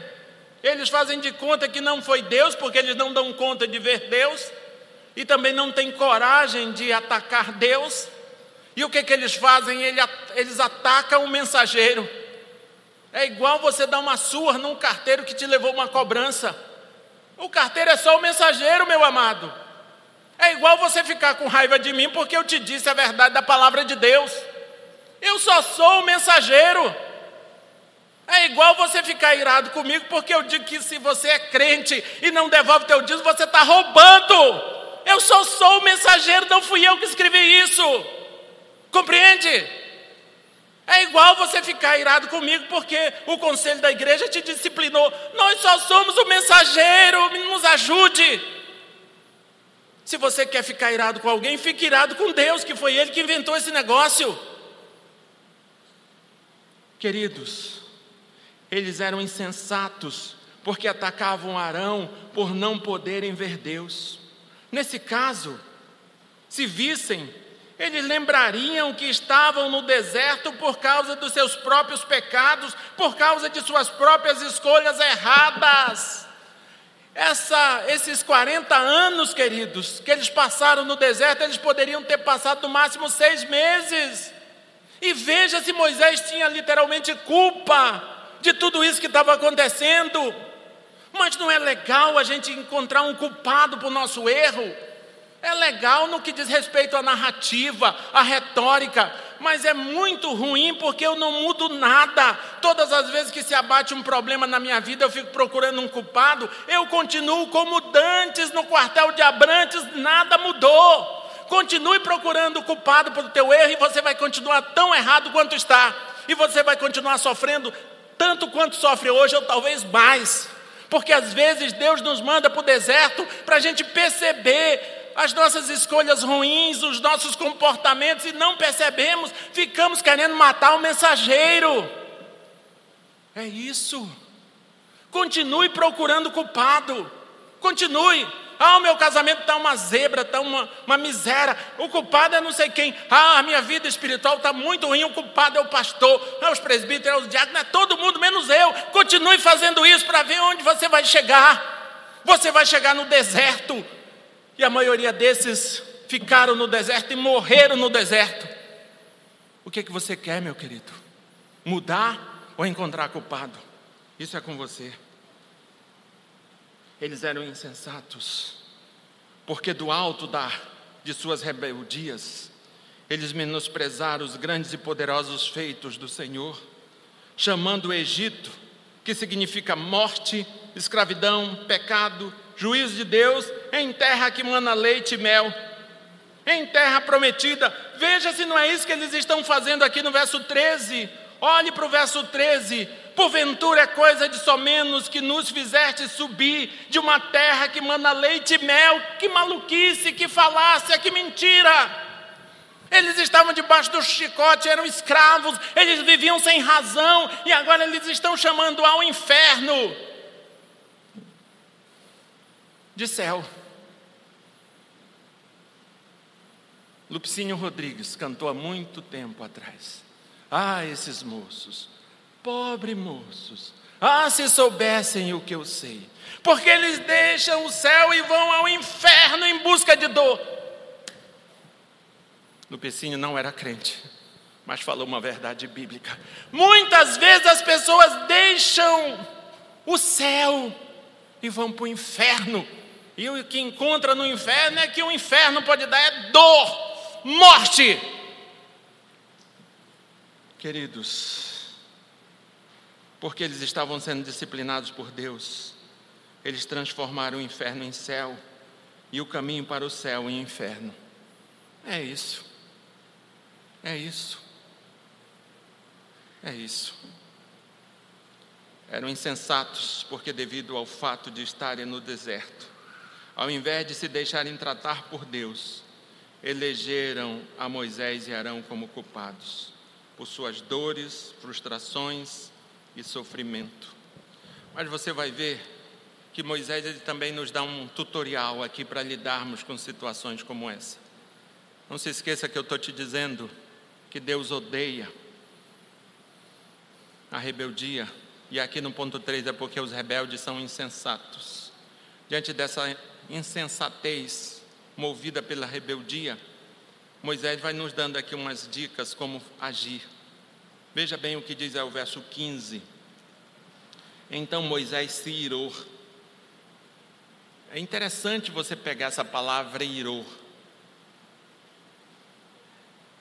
eles fazem de conta que não foi Deus, porque eles não dão conta de ver Deus, e também não têm coragem de atacar Deus. E o que, que eles fazem? Eles atacam o mensageiro. É igual você dar uma surra num carteiro que te levou uma cobrança. O carteiro é só o mensageiro, meu amado. É igual você ficar com raiva de mim porque eu te disse a verdade da palavra de Deus. Eu só sou o mensageiro. É igual você ficar irado comigo porque eu digo que se você é crente e não devolve teu dízimo, você está roubando. Eu só sou o mensageiro, não fui eu que escrevi isso. Compreende? É igual você ficar irado comigo porque o conselho da igreja te disciplinou. Nós só somos o mensageiro, nos ajude. Se você quer ficar irado com alguém, fique irado com Deus, que foi Ele que inventou esse negócio. Queridos, eles eram insensatos porque atacavam Arão por não poderem ver Deus. Nesse caso, se vissem eles lembrariam que estavam no deserto por causa dos seus próprios pecados, por causa de suas próprias escolhas erradas. Essa, esses 40 anos, queridos, que eles passaram no deserto, eles poderiam ter passado no máximo seis meses. E veja se Moisés tinha literalmente culpa de tudo isso que estava acontecendo. Mas não é legal a gente encontrar um culpado o nosso erro. É legal no que diz respeito à narrativa, à retórica, mas é muito ruim porque eu não mudo nada. Todas as vezes que se abate um problema na minha vida, eu fico procurando um culpado, eu continuo como dantes no quartel de Abrantes, nada mudou. Continue procurando o culpado pelo teu erro e você vai continuar tão errado quanto está. E você vai continuar sofrendo tanto quanto sofre hoje, ou talvez mais. Porque às vezes Deus nos manda para o deserto para a gente perceber as nossas escolhas ruins, os nossos comportamentos e não percebemos, ficamos querendo matar o mensageiro. É isso. Continue procurando culpado. Continue. Ah, o meu casamento está uma zebra, está uma, uma miséria. O culpado é não sei quem. Ah, a minha vida espiritual está muito ruim. O culpado é o pastor, é os presbíteros, é os diáconos, é todo mundo menos eu. Continue fazendo isso para ver onde você vai chegar. Você vai chegar no deserto e a maioria desses ficaram no deserto e morreram no deserto. O que, é que você quer, meu querido? Mudar ou encontrar culpado? Isso é com você. Eles eram insensatos, porque do alto da, de suas rebeldias, eles menosprezaram os grandes e poderosos feitos do Senhor, chamando o Egito, que significa morte, escravidão, pecado, juízo de Deus, em terra que mana leite e mel, em terra prometida. Veja se não é isso que eles estão fazendo aqui no verso 13. Olhe para o verso 13. Porventura é coisa de somenos que nos fizeste subir de uma terra que mana leite e mel. Que maluquice, que falácia, que mentira! Eles estavam debaixo do chicote, eram escravos, eles viviam sem razão e agora eles estão chamando ao inferno de céu. Lupicínio Rodrigues cantou há muito tempo atrás. Ah, esses moços, pobres moços, ah, se soubessem o que eu sei, porque eles deixam o céu e vão ao inferno em busca de dor. Lupicínio não era crente, mas falou uma verdade bíblica. Muitas vezes as pessoas deixam o céu e vão para o inferno E o que encontra no inferno é que o inferno pode dar é dor, morte. Queridos, porque eles estavam sendo disciplinados por Deus, eles transformaram o inferno em céu e o caminho para o céu em inferno. É isso. É isso. É isso. Eram insensatos, porque, devido ao fato de estarem no deserto, ao invés de se deixarem tratar por Deus, elegeram a Moisés e Arão como culpados por suas dores, frustrações e sofrimento. Mas você vai ver que Moisés ele também nos dá um tutorial aqui para lidarmos com situações como essa. Não se esqueça que eu estou te dizendo que Deus odeia a rebeldia, e aqui no ponto 3 é porque os rebeldes são insensatos. Diante dessa insensatez movida pela rebeldia, Moisés vai nos dando aqui umas dicas como agir. Veja bem o que diz é o verso 15. Então Moisés se irou. É interessante você pegar essa palavra irou.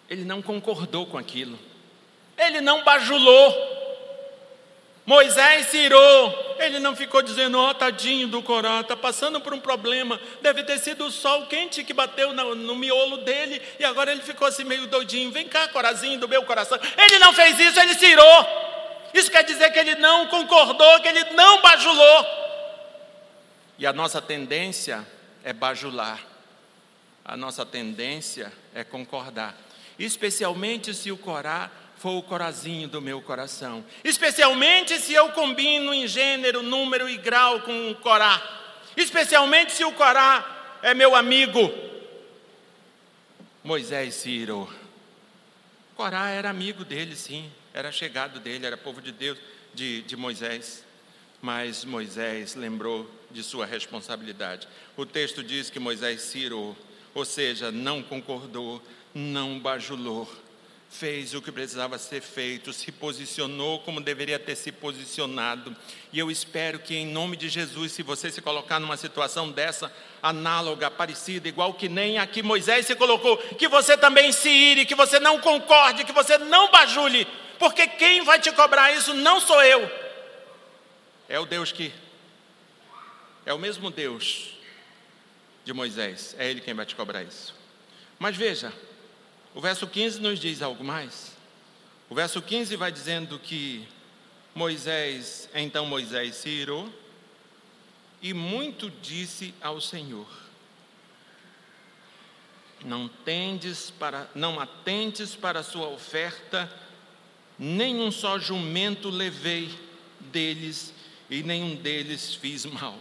Ele não concordou com aquilo. Ele não bajulou. Moisés se irou, ele não ficou dizendo, ó oh, tadinho do Corá, está passando por um problema, deve ter sido o sol quente que bateu no, no, miolo dele, e agora ele ficou assim meio doidinho, vem cá Corazinho do meu coração, ele não fez isso, ele se irou, isso quer dizer que ele não concordou, que ele não bajulou, e a nossa tendência é bajular, a nossa tendência é concordar, especialmente se o Corá for o corazinho do meu coração. Especialmente se eu combino em gênero, número e grau com o Corá. Especialmente se o Corá é meu amigo. Moisés se irou. Corá era amigo dele, sim. Era chegado dele, era povo de Deus, de, de Moisés. Mas Moisés lembrou de sua responsabilidade. O texto diz que Moisés se irou, ou seja, não concordou, não bajulou fez o que precisava ser feito, se posicionou como deveria ter se posicionado. E eu espero que, em nome de Jesus, se você se colocar numa situação dessa, análoga, parecida, igual que nem aqui Moisés se colocou, que você também se ire, que você não concorde, que você não bajule, porque quem vai te cobrar isso não sou eu, é o Deus que, é o mesmo Deus de Moisés, é Ele quem vai te cobrar isso. Mas veja, o verso 15 nos diz algo mais. O verso 15 vai dizendo que Moisés, então Moisés se irou e muito disse ao Senhor: Não tendes para, não atentes para a sua oferta, nenhum só jumento levei deles e nenhum deles fiz mal.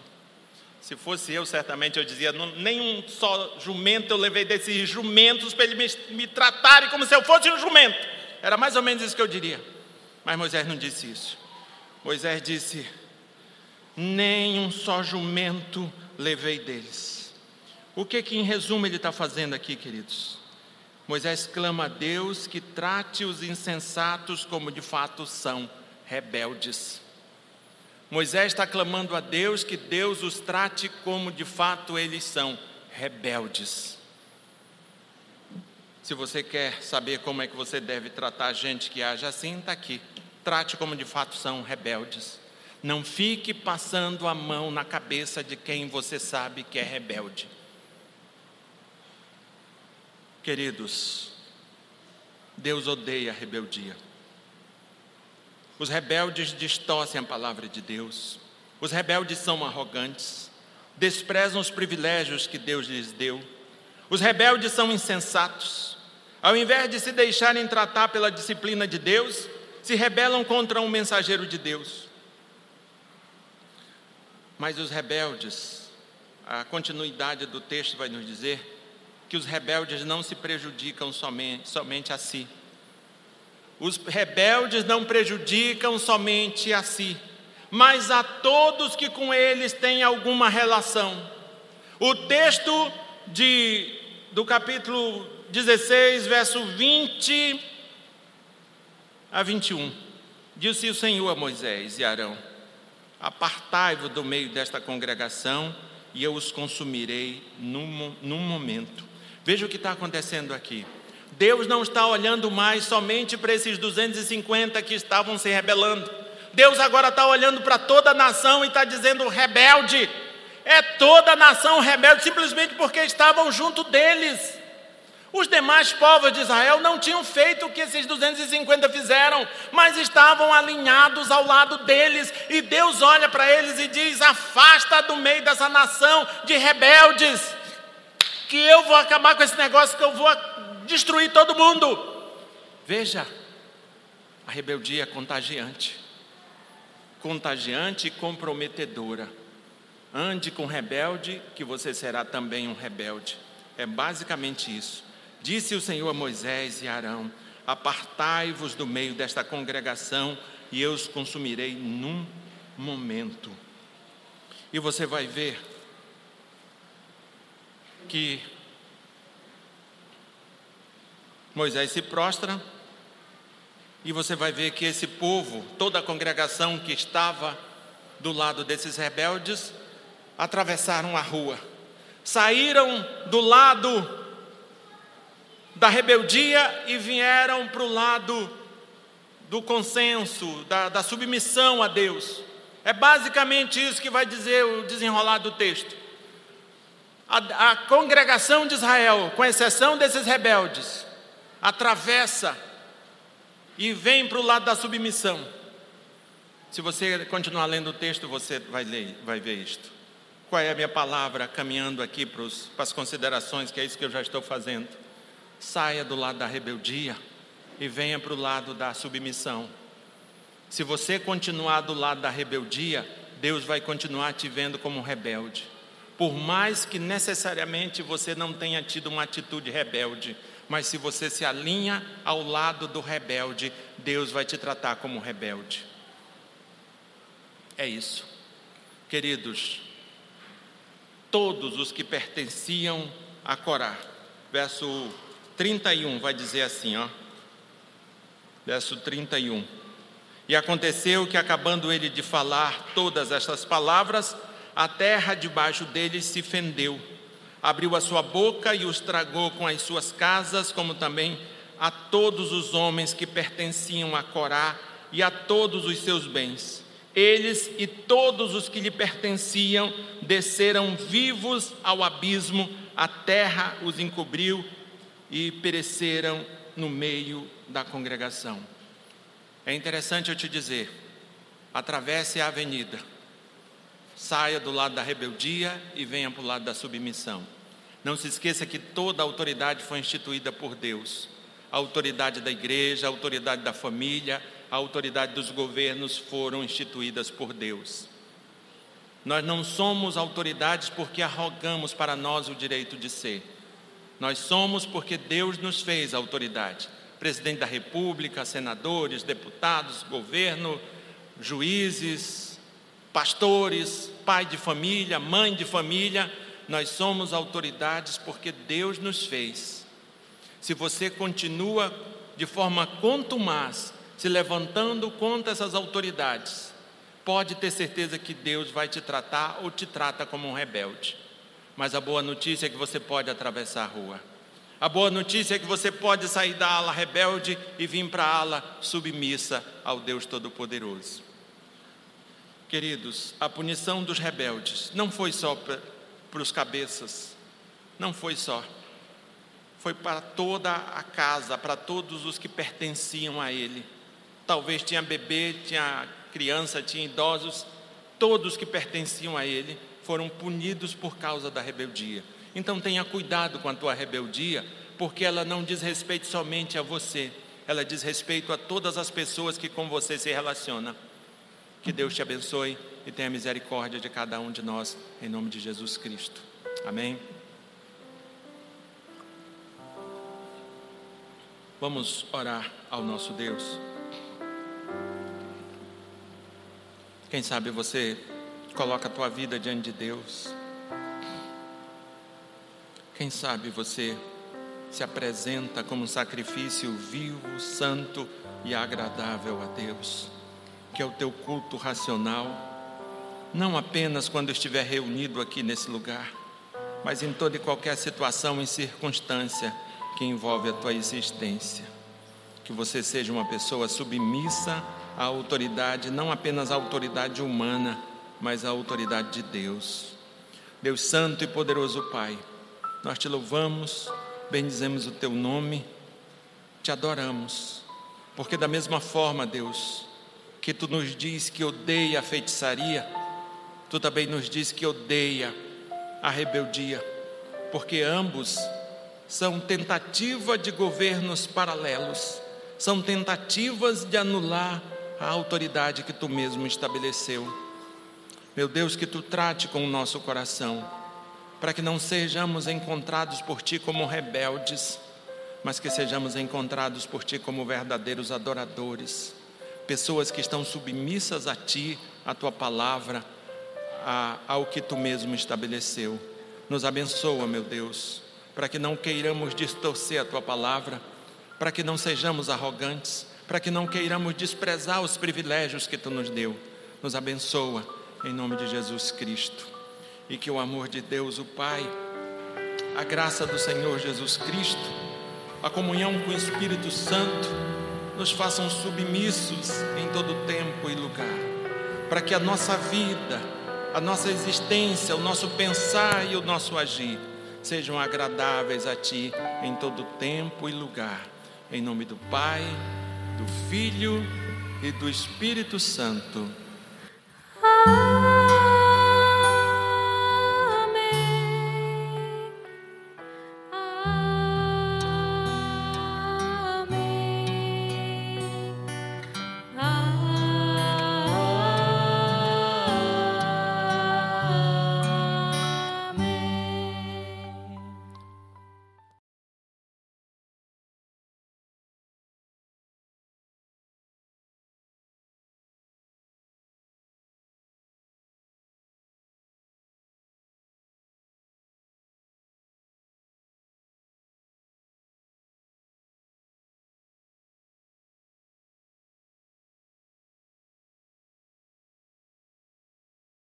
Se fosse eu, certamente eu dizia: nenhum só jumento eu levei desses jumentos para eles me, me tratarem como se eu fosse um jumento. Era mais ou menos isso que eu diria. Mas Moisés não disse isso. Moisés disse: nenhum só jumento levei deles. O que que em resumo ele está fazendo aqui, queridos? Moisés clama a Deus que trate os insensatos como de fato são, rebeldes. Moisés está clamando a Deus que Deus os trate como de fato eles são, rebeldes. Se você quer saber como é que você deve tratar gente que age assim, está aqui. Trate como de fato são rebeldes. Não fique passando a mão na cabeça de quem você sabe que é rebelde. Queridos, Deus odeia a rebeldia. Os rebeldes distorcem a palavra de Deus. Os rebeldes são arrogantes, desprezam os privilégios que Deus lhes deu. Os rebeldes são insensatos. Ao invés de se deixarem tratar pela disciplina de Deus, se rebelam contra um mensageiro de Deus. Mas os rebeldes, a continuidade do texto vai nos dizer que os rebeldes não se prejudicam somente, somente a si, os rebeldes não prejudicam somente a si, mas a todos que com eles têm alguma relação. O texto de, do capítulo 16, verso 20 a 21. Disse o Senhor a Moisés e Arão: Apartai-vos do meio desta congregação e eu os consumirei num, num momento. Veja o que está acontecendo aqui. Deus não está olhando mais somente para esses 250 que estavam se rebelando. Deus agora está olhando para toda a nação e está dizendo: rebelde. É toda a nação rebelde, simplesmente porque estavam junto deles. Os demais povos de Israel não tinham feito o que esses 250 fizeram, mas estavam alinhados ao lado deles, e Deus olha para eles e diz: Afasta do meio dessa nação de rebeldes, que eu vou acabar com esse negócio, que eu vou destruir todo mundo. Veja, a rebeldia é contagiante, contagiante e comprometedora. Ande com rebelde, que você será também um rebelde. É basicamente isso. Disse o Senhor a Moisés e Arão: Apartai-vos do meio desta congregação, e eu os consumirei num momento. E você vai ver que Moisés se prostra, e você vai ver que esse povo, toda a congregação que estava do lado desses rebeldes, atravessaram a rua, saíram do lado da rebeldia e vieram para o lado do consenso, da, da submissão a Deus. É basicamente isso que vai dizer o desenrolar do texto. A, a, congregação de Israel, com exceção desses rebeldes, atravessa e vem para o lado da submissão. Se você continuar lendo o texto, você vai, ler, vai ver isto. Qual é a minha palavra caminhando aqui para, os, para as considerações, que é isso que eu já estou fazendo saia do lado da rebeldia e venha para o lado da submissão. Se você continuar do lado da rebeldia, Deus vai continuar te vendo como rebelde. Por mais que necessariamente você não tenha tido uma atitude rebelde, mas se você se alinha ao lado do rebelde, Deus vai te tratar como rebelde. É isso. Queridos, todos os que pertenciam a Corá, verso 31 vai dizer assim, ó. Verso 31. E aconteceu que, acabando ele de falar todas estas palavras, a terra debaixo deles se fendeu. Abriu a sua boca e os tragou com as suas casas, como também a todos os homens que pertenciam a Corá e a todos os seus bens. Eles e todos os que lhe pertenciam desceram vivos ao abismo, a terra os encobriu e pereceram no meio da congregação. É interessante eu te dizer: atravesse a avenida, saia do lado da rebeldia e venha para o lado da submissão. Não se esqueça que toda autoridade foi instituída por Deus. A autoridade da igreja, a autoridade da família, a autoridade dos governos foram instituídas por Deus. Nós não somos autoridades porque arrogamos para nós o direito de ser. Nós somos porque Deus nos fez autoridade. Presidente da República, senadores, deputados, governo, juízes, pastores, pai de família, mãe de família, nós somos autoridades porque Deus nos fez. Se você continua de forma contumaz, se levantando contra essas autoridades, pode ter certeza que Deus vai te tratar ou te trata como um rebelde. Mas a boa notícia é que você pode atravessar a rua. A boa notícia é que você pode sair da ala rebelde e vir para a ala submissa ao Deus Todo-Poderoso. Queridos, a punição dos rebeldes não foi só para os cabeças, não foi só. Foi para toda a casa, para todos os que pertenciam a ele. Talvez tinha bebê, tinha criança, tinha idosos, todos que pertenciam a ele foram punidos por causa da rebeldia. Então tenha cuidado com a tua rebeldia, porque ela não diz respeito somente a você, ela diz respeito a todas as pessoas que com você se relacionam. Que Deus te abençoe e tenha misericórdia de cada um de nós, em nome de Jesus Cristo. Amém. Vamos orar ao nosso Deus. Quem sabe você Coloca a tua vida diante de Deus. Quem sabe você se apresenta como um sacrifício vivo, santo e agradável a Deus, que é o teu culto racional, não apenas quando estiver reunido aqui nesse lugar, mas em toda e qualquer situação e circunstância que envolve a tua existência. Que você seja uma pessoa submissa à autoridade, não apenas à autoridade humana, mas à autoridade de Deus. Deus Santo e Poderoso Pai, nós te louvamos, bendizemos o teu nome, te adoramos, porque da mesma forma, Deus, que tu nos diz que odeia a feitiçaria, tu também nos diz que odeia a rebeldia, porque ambos são tentativa de governos paralelos, são tentativas de anular a autoridade que tu mesmo estabeleceu. Meu Deus, que tu trate com o nosso coração, para que não sejamos encontrados por ti como rebeldes, mas que sejamos encontrados por ti como verdadeiros adoradores, pessoas que estão submissas a ti, a tua palavra, a, ao que tu mesmo estabeleceu. Nos abençoa, meu Deus, para que não queiramos distorcer a tua palavra, para que não sejamos arrogantes, para que não queiramos desprezar os privilégios que tu nos deu. Nos abençoa, em nome de Jesus Cristo. E que o amor de Deus, o Pai, a graça do Senhor Jesus Cristo, a comunhão com o Espírito Santo, nos façam submissos em todo tempo e lugar, para que a nossa vida, a nossa existência, o nosso pensar e o nosso agir sejam agradáveis a Ti em todo tempo e lugar. Em nome do Pai, do Filho e do Espírito Santo.